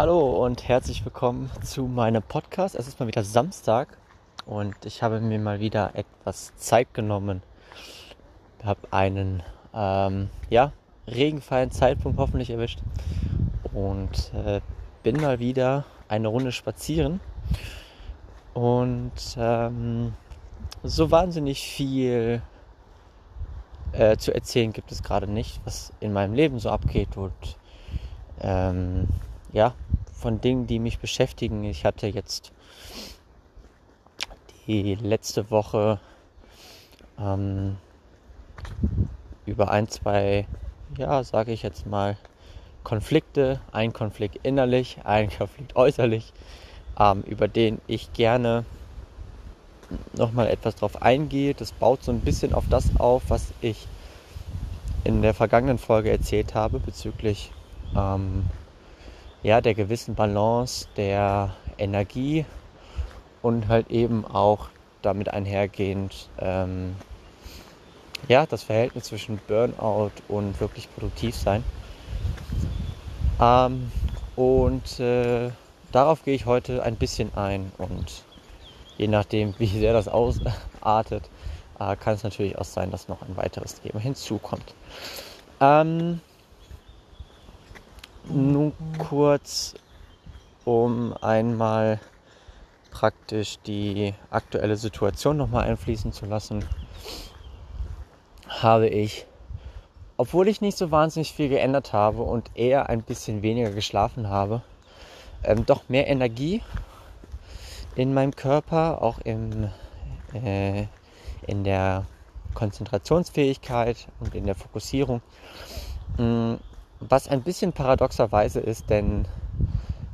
Hallo und herzlich willkommen zu meinem Podcast. Es ist mal wieder Samstag und ich habe mir mal wieder etwas Zeit genommen. Ich habe einen ähm, ja, regenfreien Zeitpunkt hoffentlich erwischt und äh, bin mal wieder eine Runde spazieren. Und ähm, so wahnsinnig viel äh, zu erzählen gibt es gerade nicht, was in meinem Leben so abgeht und ähm, ja, von Dingen, die mich beschäftigen. Ich hatte jetzt die letzte Woche ähm, über ein, zwei, ja, sage ich jetzt mal, Konflikte, ein Konflikt innerlich, ein Konflikt äußerlich, ähm, über den ich gerne nochmal etwas drauf eingehe. Das baut so ein bisschen auf das auf, was ich in der vergangenen Folge erzählt habe bezüglich ähm, ja, der gewissen Balance der Energie und halt eben auch damit einhergehend ähm, ja, das Verhältnis zwischen Burnout und wirklich produktiv sein. Ähm, und äh, darauf gehe ich heute ein bisschen ein und je nachdem, wie sehr das ausartet, äh, kann es natürlich auch sein, dass noch ein weiteres Thema hinzukommt. Ähm, nun kurz, um einmal praktisch die aktuelle Situation nochmal einfließen zu lassen, habe ich, obwohl ich nicht so wahnsinnig viel geändert habe und eher ein bisschen weniger geschlafen habe, ähm, doch mehr Energie in meinem Körper, auch im, äh, in der Konzentrationsfähigkeit und in der Fokussierung. Mm, was ein bisschen paradoxerweise ist, denn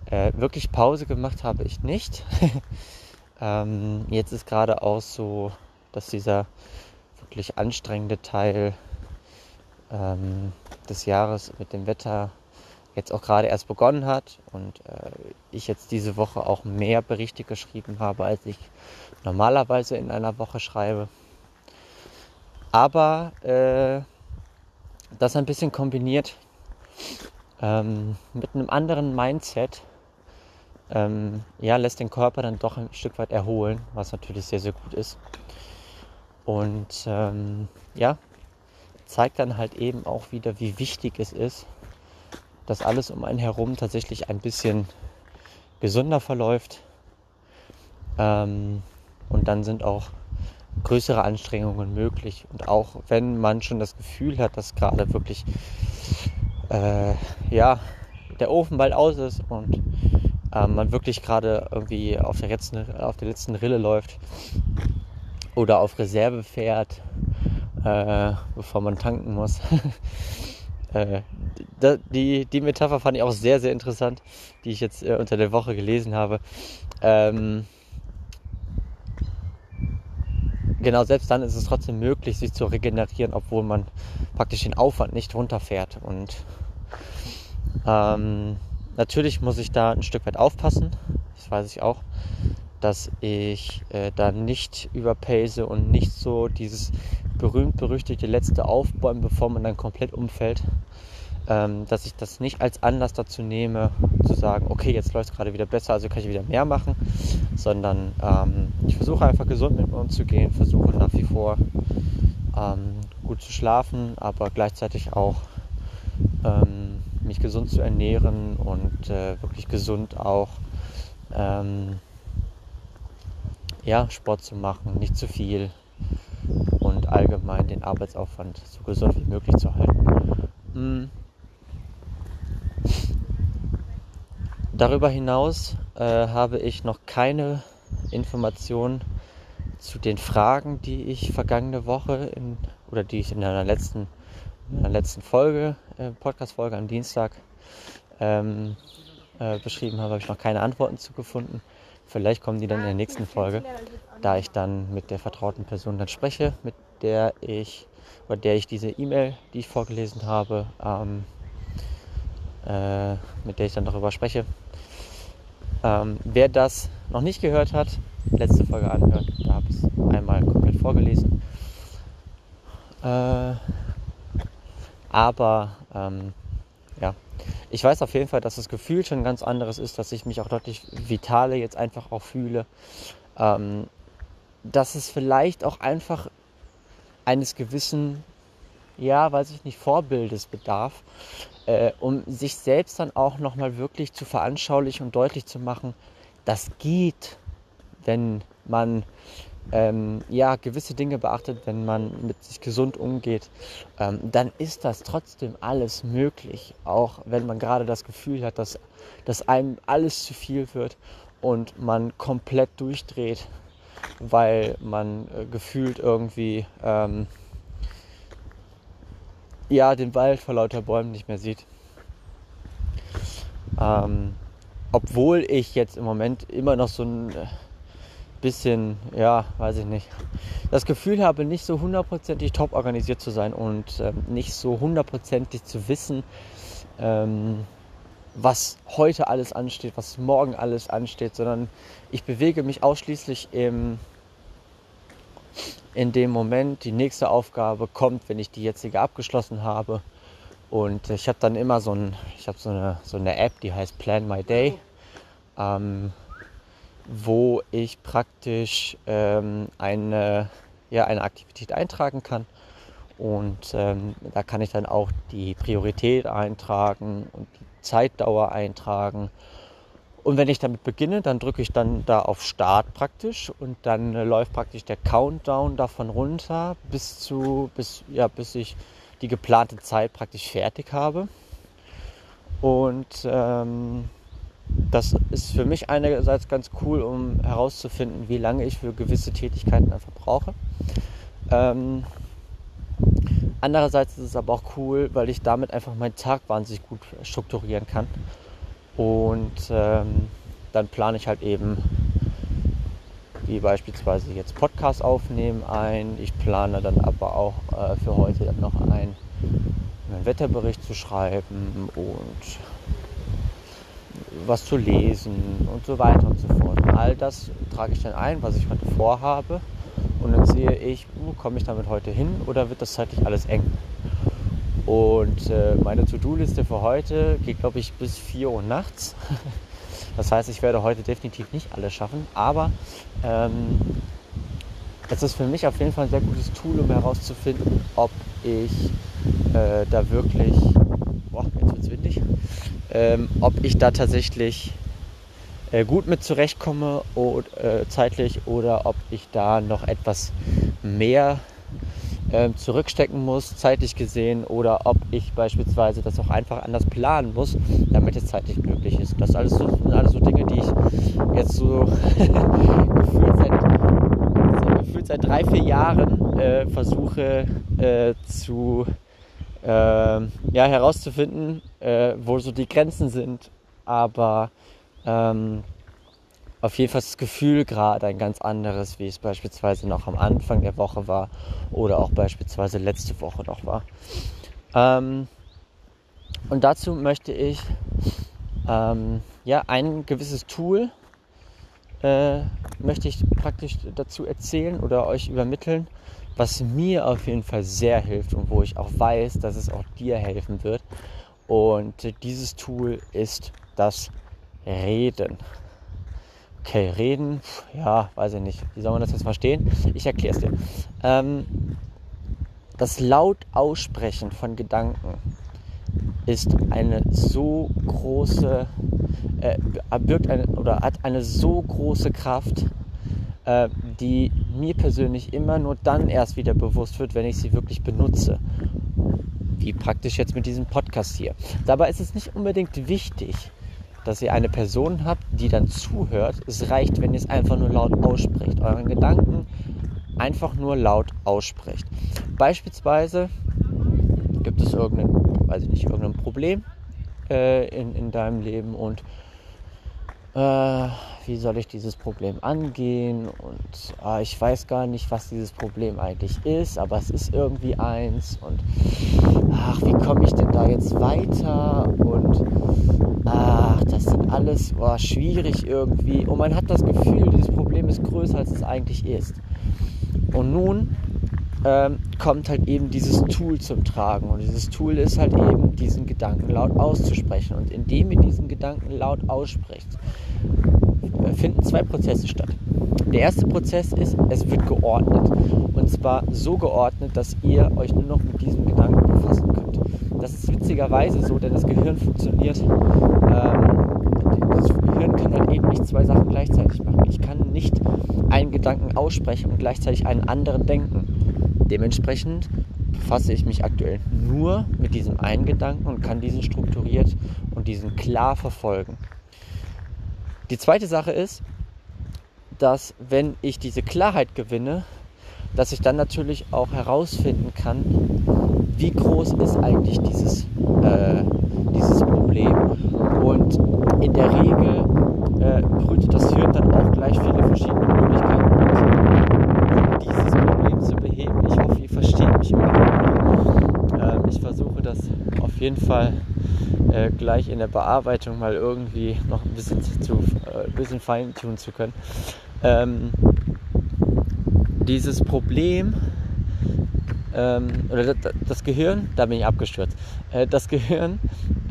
äh, wirklich Pause gemacht habe ich nicht. ähm, jetzt ist gerade auch so, dass dieser wirklich anstrengende Teil ähm, des Jahres mit dem Wetter jetzt auch gerade erst begonnen hat und äh, ich jetzt diese Woche auch mehr Berichte geschrieben habe, als ich normalerweise in einer Woche schreibe. Aber äh, das ein bisschen kombiniert ähm, mit einem anderen Mindset ähm, ja, lässt den Körper dann doch ein Stück weit erholen, was natürlich sehr, sehr gut ist. Und ähm, ja, zeigt dann halt eben auch wieder, wie wichtig es ist, dass alles um einen herum tatsächlich ein bisschen gesünder verläuft. Ähm, und dann sind auch größere Anstrengungen möglich. Und auch wenn man schon das Gefühl hat, dass gerade wirklich äh, ja, der Ofen bald aus ist und äh, man wirklich gerade irgendwie auf der, letzten, auf der letzten Rille läuft oder auf Reserve fährt, äh, bevor man tanken muss. Äh, die, die Metapher fand ich auch sehr, sehr interessant, die ich jetzt äh, unter der Woche gelesen habe. Ähm, genau, selbst dann ist es trotzdem möglich, sich zu regenerieren, obwohl man praktisch den Aufwand nicht runterfährt. Und ähm, natürlich muss ich da ein Stück weit aufpassen, das weiß ich auch, dass ich äh, da nicht überpace und nicht so dieses berühmt-berüchtigte letzte Aufbäumen, bevor man dann komplett umfällt. Ähm, dass ich das nicht als Anlass dazu nehme, zu sagen, okay, jetzt läuft es gerade wieder besser, also kann ich wieder mehr machen, sondern ähm, ich versuche einfach gesund mit mir umzugehen, versuche nach wie vor ähm, gut zu schlafen, aber gleichzeitig auch ähm, mich gesund zu ernähren und äh, wirklich gesund auch ähm, ja, Sport zu machen, nicht zu viel und allgemein den Arbeitsaufwand so gesund wie möglich zu halten. Mhm. Darüber hinaus äh, habe ich noch keine Informationen zu den Fragen, die ich vergangene Woche in, oder die ich in einer letzten, in einer letzten Folge, äh, Podcast-Folge am Dienstag ähm, äh, beschrieben habe, habe ich noch keine Antworten zu gefunden. Vielleicht kommen die dann in der nächsten Folge, da ich dann mit der vertrauten Person dann spreche, mit der ich oder der ich diese E-Mail, die ich vorgelesen habe, ähm, äh, mit der ich dann darüber spreche. Ähm, wer das noch nicht gehört hat, letzte Folge anhören. Da habe ich es einmal komplett vorgelesen. Äh, aber ähm, ja. Ich weiß auf jeden Fall, dass das Gefühl schon ganz anderes ist, dass ich mich auch deutlich vitaler jetzt einfach auch fühle. Ähm, dass es vielleicht auch einfach eines gewissen, ja, weiß ich nicht, Vorbildes bedarf, äh, um sich selbst dann auch nochmal wirklich zu veranschaulichen und deutlich zu machen, das geht, wenn man ähm, ja, gewisse Dinge beachtet, wenn man mit sich gesund umgeht, ähm, dann ist das trotzdem alles möglich. Auch wenn man gerade das Gefühl hat, dass, dass einem alles zu viel wird und man komplett durchdreht, weil man äh, gefühlt irgendwie ähm, ja, den Wald vor lauter Bäumen nicht mehr sieht. Ähm, obwohl ich jetzt im Moment immer noch so ein äh, bisschen, ja, weiß ich nicht, das Gefühl habe, nicht so hundertprozentig top organisiert zu sein und ähm, nicht so hundertprozentig zu wissen, ähm, was heute alles ansteht, was morgen alles ansteht, sondern ich bewege mich ausschließlich im, in dem Moment. Die nächste Aufgabe kommt, wenn ich die jetzige abgeschlossen habe. Und ich habe dann immer so, ein, ich habe so eine, so eine App, die heißt Plan My Day. Ähm, wo ich praktisch ähm, eine, ja, eine Aktivität eintragen kann. Und ähm, da kann ich dann auch die Priorität eintragen und die Zeitdauer eintragen. Und wenn ich damit beginne, dann drücke ich dann da auf Start praktisch und dann äh, läuft praktisch der Countdown davon runter bis zu, bis, ja, bis ich die geplante Zeit praktisch fertig habe. Und ähm, das ist für mich einerseits ganz cool, um herauszufinden, wie lange ich für gewisse Tätigkeiten einfach brauche. Ähm, andererseits ist es aber auch cool, weil ich damit einfach meinen Tag wahnsinnig gut strukturieren kann. Und ähm, dann plane ich halt eben, wie beispielsweise jetzt Podcast aufnehmen ein. Ich plane dann aber auch äh, für heute dann noch ein, einen Wetterbericht zu schreiben und was zu lesen und so weiter und so fort. Und all das trage ich dann ein, was ich heute vorhabe. Und dann sehe ich, uh, komme ich damit heute hin oder wird das zeitlich alles eng? Und äh, meine To-Do-Liste für heute geht, glaube ich, bis 4 Uhr nachts. Das heißt, ich werde heute definitiv nicht alles schaffen, aber ähm, es ist für mich auf jeden Fall ein sehr gutes Tool, um herauszufinden, ob ich äh, da wirklich, boah, jetzt wird es windig, ähm, ob ich da tatsächlich äh, gut mit zurechtkomme oder, äh, zeitlich oder ob ich da noch etwas mehr äh, zurückstecken muss, zeitlich gesehen, oder ob ich beispielsweise das auch einfach anders planen muss, damit es zeitlich möglich ist. Das alles so, sind alles so Dinge, die ich jetzt so gefühlt, seit, so gefühlt seit drei, vier Jahren äh, versuche äh, zu äh, ja, herauszufinden, äh, wo so die Grenzen sind. Aber ähm, auf jeden Fall das Gefühl gerade ein ganz anderes, wie es beispielsweise noch am Anfang der Woche war oder auch beispielsweise letzte Woche noch war. Ähm, und dazu möchte ich ähm, ja ein gewisses Tool äh, möchte ich praktisch dazu erzählen oder euch übermitteln, was mir auf jeden Fall sehr hilft und wo ich auch weiß, dass es auch dir helfen wird. Und dieses Tool ist das Reden. Okay, reden, ja, weiß ich nicht. Wie soll man das jetzt verstehen? Ich erkläre es dir. Ähm, das laut Aussprechen von Gedanken ist eine so große, äh, birgt eine, oder hat eine so große Kraft, äh, die mir persönlich immer nur dann erst wieder bewusst wird, wenn ich sie wirklich benutze. Wie praktisch jetzt mit diesem Podcast hier. Dabei ist es nicht unbedingt wichtig, dass ihr eine Person habt, die dann zuhört. Es reicht, wenn ihr es einfach nur laut ausspricht. Euren Gedanken einfach nur laut ausspricht. Beispielsweise gibt es irgendein, weiß ich nicht, irgendein Problem äh, in, in deinem Leben und äh, wie soll ich dieses Problem angehen? Und äh, ich weiß gar nicht, was dieses Problem eigentlich ist, aber es ist irgendwie eins. Und ach, wie komme ich denn da jetzt weiter? Und ach, das sind alles oh, schwierig irgendwie. Und man hat das Gefühl, dieses Problem ist größer, als es eigentlich ist. Und nun ähm, kommt halt eben dieses Tool zum Tragen. Und dieses Tool ist halt eben, diesen Gedanken laut auszusprechen. Und indem ihr diesen Gedanken laut aussprecht, finden zwei Prozesse statt. Der erste Prozess ist, es wird geordnet. Und zwar so geordnet, dass ihr euch nur noch mit diesem Gedanken befassen könnt. Das ist witzigerweise so, denn das Gehirn funktioniert. Ähm, das Gehirn kann halt eben nicht zwei Sachen gleichzeitig machen. Ich kann nicht einen Gedanken aussprechen und gleichzeitig einen anderen denken. Dementsprechend befasse ich mich aktuell nur mit diesem einen Gedanken und kann diesen strukturiert und diesen klar verfolgen. Die zweite Sache ist, dass wenn ich diese Klarheit gewinne, dass ich dann natürlich auch herausfinden kann, wie groß ist eigentlich dieses, äh, dieses Problem. Und in der Regel äh, brütet das Hirn dann auch gleich viele verschiedene Möglichkeiten um dieses Problem zu beheben. Ich hoffe, ihr versteht mich überhaupt. Ähm, ich versuche das auf jeden Fall äh, gleich in der Bearbeitung mal irgendwie noch ein bisschen, zu, äh, bisschen feintunen zu können. Ähm, dieses Problem, ähm, oder das, das, Gehirn, da bin ich abgestürzt, äh, das Gehirn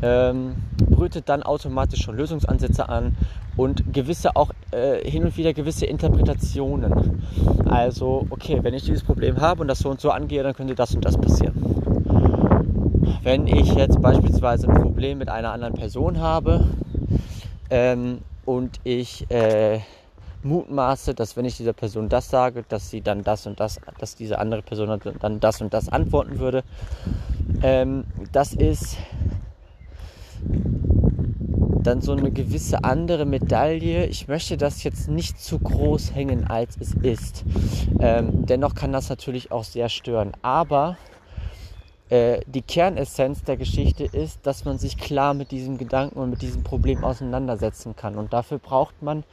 ähm, brütet dann automatisch schon Lösungsansätze an und gewisse auch äh, hin und wieder gewisse Interpretationen. Also, okay, wenn ich dieses Problem habe und das so und so angehe, dann könnte das und das passieren. Wenn ich jetzt beispielsweise ein Problem mit einer anderen Person habe ähm, und ich äh, mutmaße, dass wenn ich dieser Person das sage, dass sie dann das und das, dass diese andere Person dann das und das antworten würde. Ähm, das ist dann so eine gewisse andere Medaille. Ich möchte das jetzt nicht zu groß hängen, als es ist. Ähm, dennoch kann das natürlich auch sehr stören. Aber äh, die Kernessenz der Geschichte ist, dass man sich klar mit diesem Gedanken und mit diesem Problem auseinandersetzen kann. Und dafür braucht man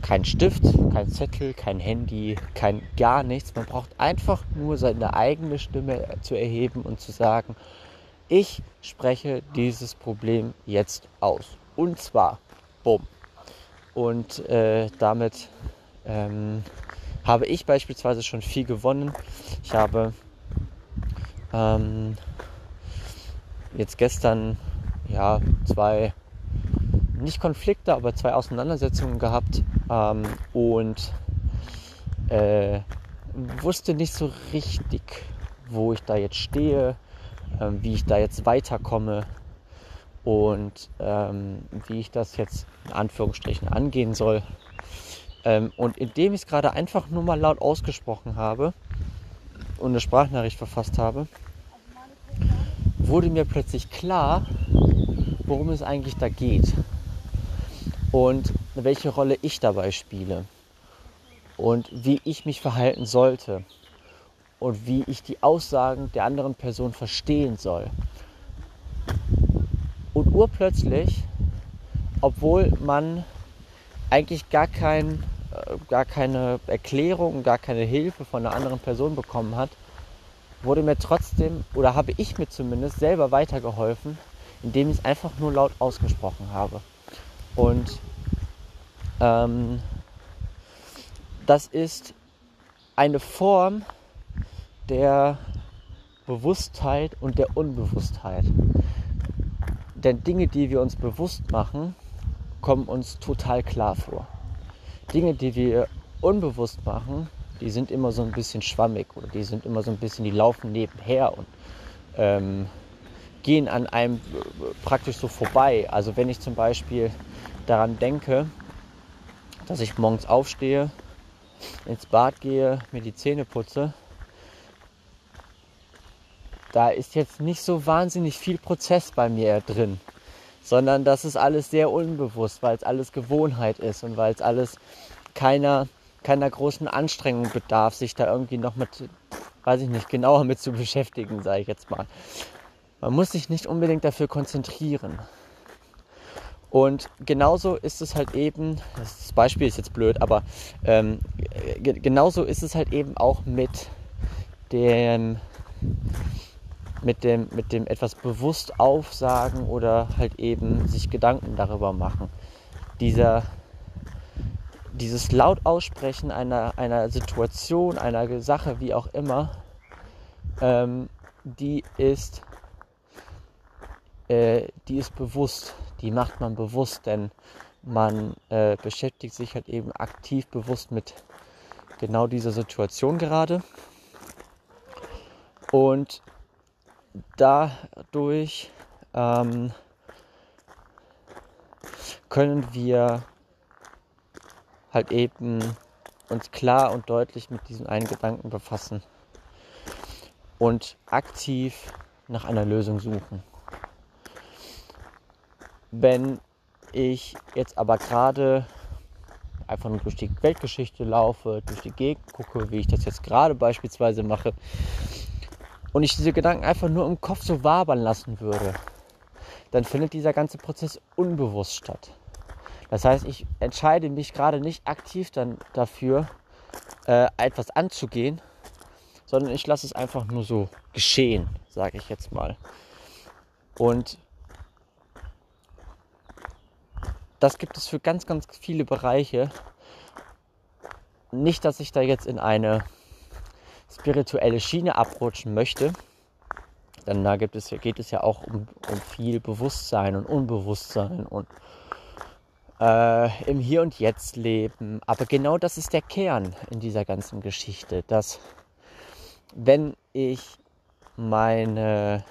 kein Stift, kein Zettel, kein Handy, kein gar nichts. Man braucht einfach nur seine eigene Stimme zu erheben und zu sagen, ich spreche dieses Problem jetzt aus. Und zwar, bumm. Und äh, damit ähm, habe ich beispielsweise schon viel gewonnen. Ich habe ähm, jetzt gestern ja zwei nicht Konflikte, aber zwei Auseinandersetzungen gehabt ähm, und äh, wusste nicht so richtig, wo ich da jetzt stehe, äh, wie ich da jetzt weiterkomme und ähm, wie ich das jetzt in Anführungsstrichen angehen soll. Ähm, und indem ich es gerade einfach nur mal laut ausgesprochen habe und eine Sprachnachricht verfasst habe, wurde mir plötzlich klar, worum es eigentlich da geht und welche Rolle ich dabei spiele und wie ich mich verhalten sollte und wie ich die Aussagen der anderen Person verstehen soll. Und urplötzlich, obwohl man eigentlich gar, kein, äh, gar keine Erklärung, gar keine Hilfe von einer anderen Person bekommen hat, wurde mir trotzdem, oder habe ich mir zumindest selber weitergeholfen, indem ich es einfach nur laut ausgesprochen habe. Und ähm, das ist eine Form der Bewusstheit und der Unbewusstheit. Denn Dinge, die wir uns bewusst machen, kommen uns total klar vor. Dinge, die wir unbewusst machen, die sind immer so ein bisschen schwammig oder die sind immer so ein bisschen, die laufen nebenher und ähm, gehen an einem praktisch so vorbei. Also wenn ich zum Beispiel daran denke, dass ich morgens aufstehe, ins Bad gehe, mir die Zähne putze, da ist jetzt nicht so wahnsinnig viel Prozess bei mir drin, sondern das ist alles sehr unbewusst, weil es alles Gewohnheit ist und weil es alles keiner, keiner großen Anstrengung bedarf, sich da irgendwie noch mit, weiß ich nicht, genauer mit zu beschäftigen, sage ich jetzt mal. Man muss sich nicht unbedingt dafür konzentrieren. Und genauso ist es halt eben, das Beispiel ist jetzt blöd, aber ähm, genauso ist es halt eben auch mit dem, mit dem, mit dem etwas bewusst aufsagen oder halt eben sich Gedanken darüber machen. Dieser, dieses laut Aussprechen einer, einer Situation, einer Sache, wie auch immer, ähm, die ist, äh, die ist bewusst, die macht man bewusst, denn man äh, beschäftigt sich halt eben aktiv bewusst mit genau dieser Situation gerade. Und dadurch ähm, können wir halt eben uns klar und deutlich mit diesem einen Gedanken befassen und aktiv nach einer Lösung suchen. Wenn ich jetzt aber gerade einfach nur durch die Weltgeschichte laufe, durch die Gegend gucke, wie ich das jetzt gerade beispielsweise mache, und ich diese Gedanken einfach nur im Kopf so wabern lassen würde, dann findet dieser ganze Prozess unbewusst statt. Das heißt, ich entscheide mich gerade nicht aktiv dann dafür, äh, etwas anzugehen, sondern ich lasse es einfach nur so geschehen, sage ich jetzt mal. Und das gibt es für ganz, ganz viele Bereiche. Nicht, dass ich da jetzt in eine spirituelle Schiene abrutschen möchte, denn da gibt es, geht es ja auch um, um viel Bewusstsein und Unbewusstsein und äh, im Hier und Jetzt leben. Aber genau das ist der Kern in dieser ganzen Geschichte, dass wenn ich meine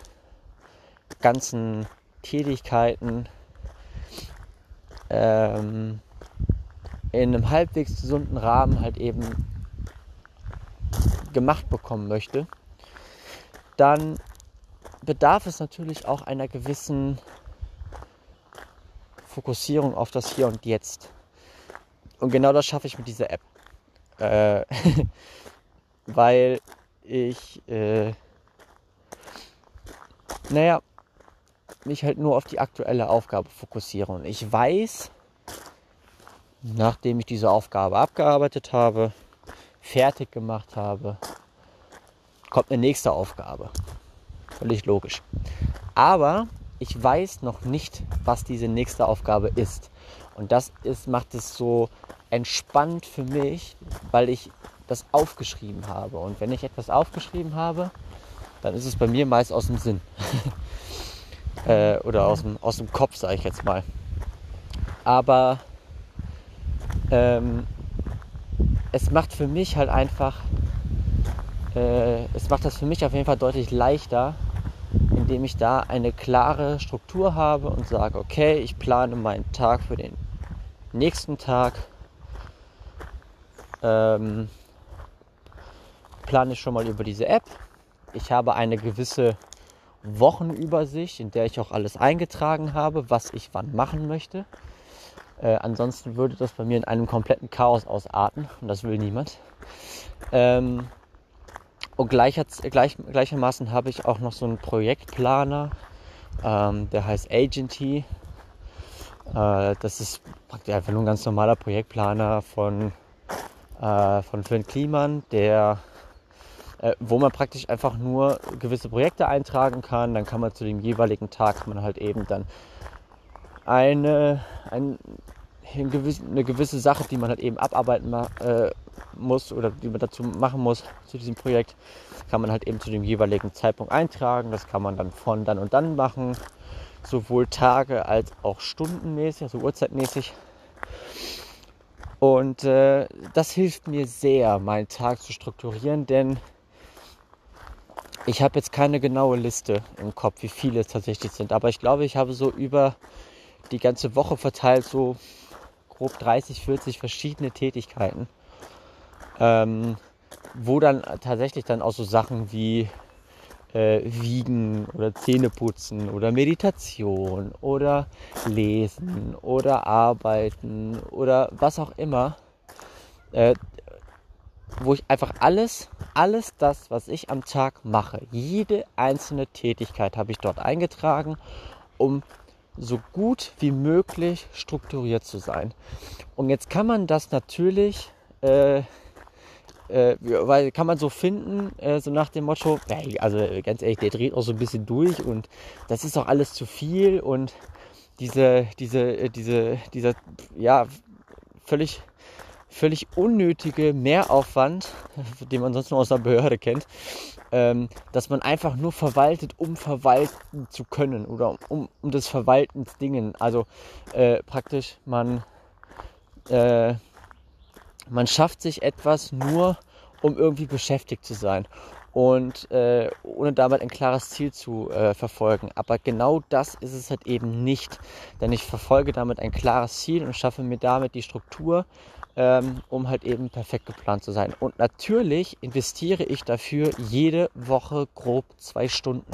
ganzen Tätigkeiten ähm, in einem halbwegs gesunden Rahmen halt eben gemacht bekommen möchte, dann bedarf es natürlich auch einer gewissen Fokussierung auf das Hier und Jetzt. Und genau das schaffe ich mit dieser App. Äh, weil ich, äh, naja, mich halt nur auf die aktuelle Aufgabe fokussiere. Und ich weiß, nachdem ich diese Aufgabe abgearbeitet habe, fertig gemacht habe, kommt eine nächste Aufgabe. Völlig logisch. Aber ich weiß noch nicht, was diese nächste Aufgabe ist. Und das ist, macht es so entspannt für mich, weil ich das aufgeschrieben habe. Und wenn ich etwas aufgeschrieben habe, dann ist es bei mir meist aus dem Sinn. äh, oder aus dem, aus dem Kopf, sage ich jetzt mal. Aber ähm, es macht für mich halt einfach, äh, es macht das für mich auf jeden Fall deutlich leichter, indem ich da eine klare Struktur habe und sage, okay, ich plane meinen Tag für den nächsten Tag. Ähm, plane ich schon mal über diese App. Ich habe eine gewisse Wochenübersicht, in der ich auch alles eingetragen habe, was ich wann machen möchte. Äh, ansonsten würde das bei mir in einem kompletten Chaos ausarten und das will niemand. Ähm, und gleicher, gleich, gleichermaßen habe ich auch noch so einen Projektplaner, ähm, der heißt Agenty. Äh, das ist praktisch einfach nur ein ganz normaler Projektplaner von, äh, von Finn Kliman, der äh, wo man praktisch einfach nur gewisse Projekte eintragen kann. Dann kann man zu dem jeweiligen Tag man halt eben dann eine, ein, eine gewisse Sache, die man halt eben abarbeiten äh, muss oder die man dazu machen muss zu diesem Projekt, kann man halt eben zu dem jeweiligen Zeitpunkt eintragen. Das kann man dann von dann und dann machen, sowohl Tage als auch stundenmäßig, also uhrzeitmäßig. Und äh, das hilft mir sehr, meinen Tag zu strukturieren, denn ich habe jetzt keine genaue Liste im Kopf, wie viele es tatsächlich sind. Aber ich glaube, ich habe so über die ganze Woche verteilt so grob 30, 40 verschiedene Tätigkeiten, ähm, wo dann tatsächlich dann auch so Sachen wie äh, Wiegen oder Zähneputzen oder Meditation oder Lesen oder Arbeiten oder was auch immer, äh, wo ich einfach alles, alles das, was ich am Tag mache, jede einzelne Tätigkeit habe ich dort eingetragen, um so gut wie möglich strukturiert zu sein. Und jetzt kann man das natürlich, äh, äh, weil kann man so finden, äh, so nach dem Motto, hey, also ganz ehrlich, der dreht auch so ein bisschen durch und das ist auch alles zu viel und diese, diese, äh, diese, dieser, ja, völlig völlig unnötige Mehraufwand, den man sonst nur aus der Behörde kennt, ähm, dass man einfach nur verwaltet, um verwalten zu können oder um, um des Verwaltens Dingen. Also äh, praktisch man, äh, man schafft sich etwas nur, um irgendwie beschäftigt zu sein und äh, ohne damit ein klares Ziel zu äh, verfolgen. Aber genau das ist es halt eben nicht, denn ich verfolge damit ein klares Ziel und schaffe mir damit die Struktur, ähm, um halt eben perfekt geplant zu sein. Und natürlich investiere ich dafür jede Woche grob zwei Stunden.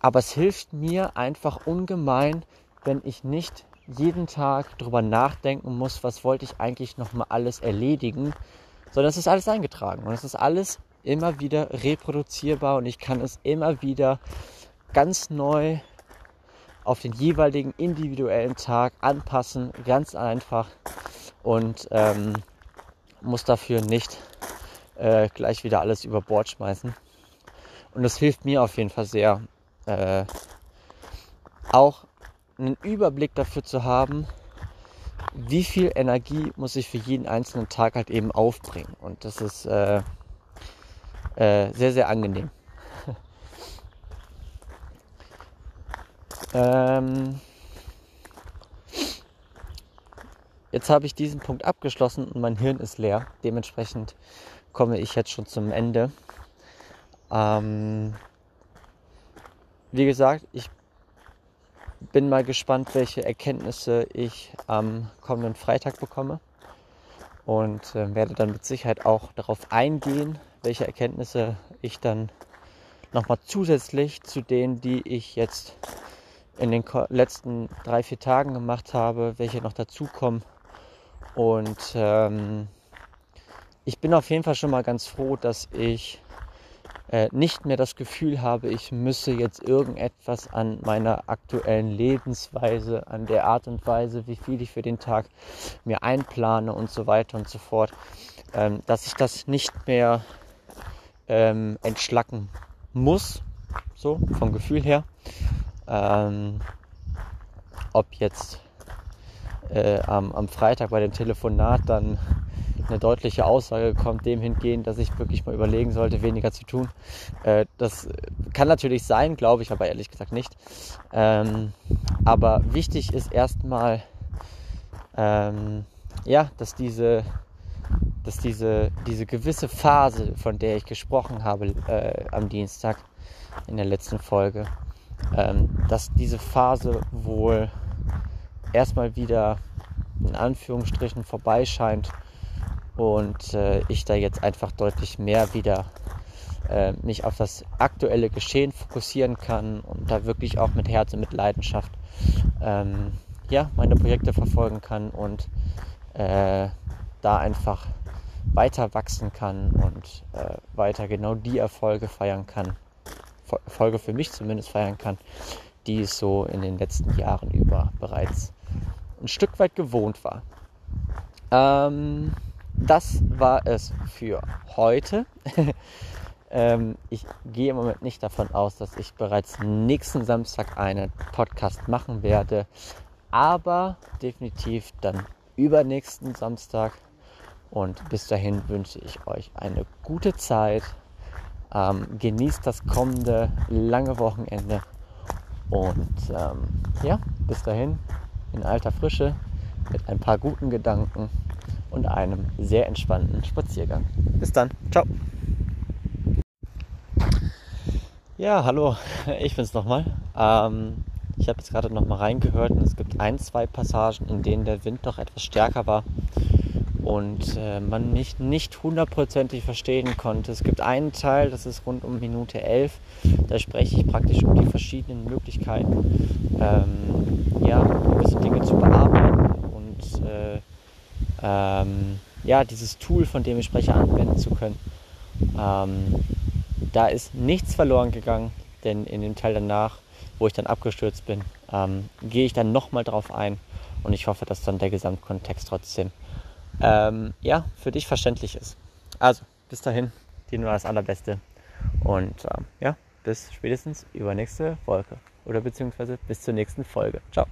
Aber es hilft mir einfach ungemein, wenn ich nicht jeden Tag darüber nachdenken muss, was wollte ich eigentlich nochmal alles erledigen, sondern es ist alles eingetragen und es ist alles immer wieder reproduzierbar und ich kann es immer wieder ganz neu auf den jeweiligen individuellen Tag anpassen, ganz einfach und ähm, muss dafür nicht äh, gleich wieder alles über Bord schmeißen. Und das hilft mir auf jeden Fall sehr, äh, auch einen Überblick dafür zu haben, wie viel Energie muss ich für jeden einzelnen Tag halt eben aufbringen. Und das ist äh, äh, sehr, sehr angenehm. ähm, jetzt habe ich diesen Punkt abgeschlossen und mein Hirn ist leer. Dementsprechend komme ich jetzt schon zum Ende. Ähm, wie gesagt, ich bin mal gespannt, welche Erkenntnisse ich am kommenden Freitag bekomme und äh, werde dann mit Sicherheit auch darauf eingehen, welche Erkenntnisse ich dann nochmal zusätzlich zu denen, die ich jetzt in den letzten drei, vier Tagen gemacht habe, welche noch dazukommen. Und ähm, ich bin auf jeden Fall schon mal ganz froh, dass ich äh, nicht mehr das Gefühl habe, ich müsse jetzt irgendetwas an meiner aktuellen Lebensweise, an der Art und Weise, wie viel ich für den Tag mir einplane und so weiter und so fort, ähm, dass ich das nicht mehr ähm, entschlacken muss, so vom Gefühl her. Ähm, ob jetzt äh, am, am Freitag bei dem Telefonat dann eine deutliche Aussage kommt, dem hingehend, dass ich wirklich mal überlegen sollte, weniger zu tun. Äh, das kann natürlich sein, glaube ich, aber ehrlich gesagt nicht. Ähm, aber wichtig ist erstmal, ähm, ja, dass diese, dass diese, diese gewisse Phase, von der ich gesprochen habe äh, am Dienstag in der letzten Folge, ähm, dass diese Phase wohl erstmal wieder in Anführungsstrichen vorbei scheint und äh, ich da jetzt einfach deutlich mehr wieder äh, mich auf das aktuelle Geschehen fokussieren kann und da wirklich auch mit Herz und mit Leidenschaft ähm, ja, meine Projekte verfolgen kann und äh, da einfach weiter wachsen kann und äh, weiter genau die Erfolge feiern kann, Erfolge für mich zumindest feiern kann, die es so in den letzten Jahren über bereits ein Stück weit gewohnt war. Ähm, das war es für heute. ähm, ich gehe im Moment nicht davon aus, dass ich bereits nächsten Samstag einen Podcast machen werde, aber definitiv dann übernächsten Samstag. Und bis dahin wünsche ich euch eine gute Zeit. Ähm, genießt das kommende lange Wochenende. Und ähm, ja, bis dahin in alter Frische mit ein paar guten Gedanken und einem sehr entspannten Spaziergang. Bis dann. Ciao. Ja, hallo, ich bin's nochmal. Ähm, ich habe jetzt gerade nochmal reingehört und es gibt ein, zwei Passagen, in denen der Wind doch etwas stärker war und äh, man mich nicht hundertprozentig verstehen konnte. Es gibt einen Teil, das ist rund um Minute 11, da spreche ich praktisch um die verschiedenen Möglichkeiten, ähm, ja, gewisse Dinge zu bearbeiten und äh, ähm, ja, dieses Tool, von dem ich spreche, anwenden zu können. Ähm, da ist nichts verloren gegangen, denn in dem Teil danach, wo ich dann abgestürzt bin, ähm, gehe ich dann nochmal drauf ein und ich hoffe, dass dann der Gesamtkontext trotzdem ähm, ja, für dich verständlich ist. Also, bis dahin, dir nur das Allerbeste und ähm, ja, bis spätestens übernächste Folge oder beziehungsweise bis zur nächsten Folge. Ciao.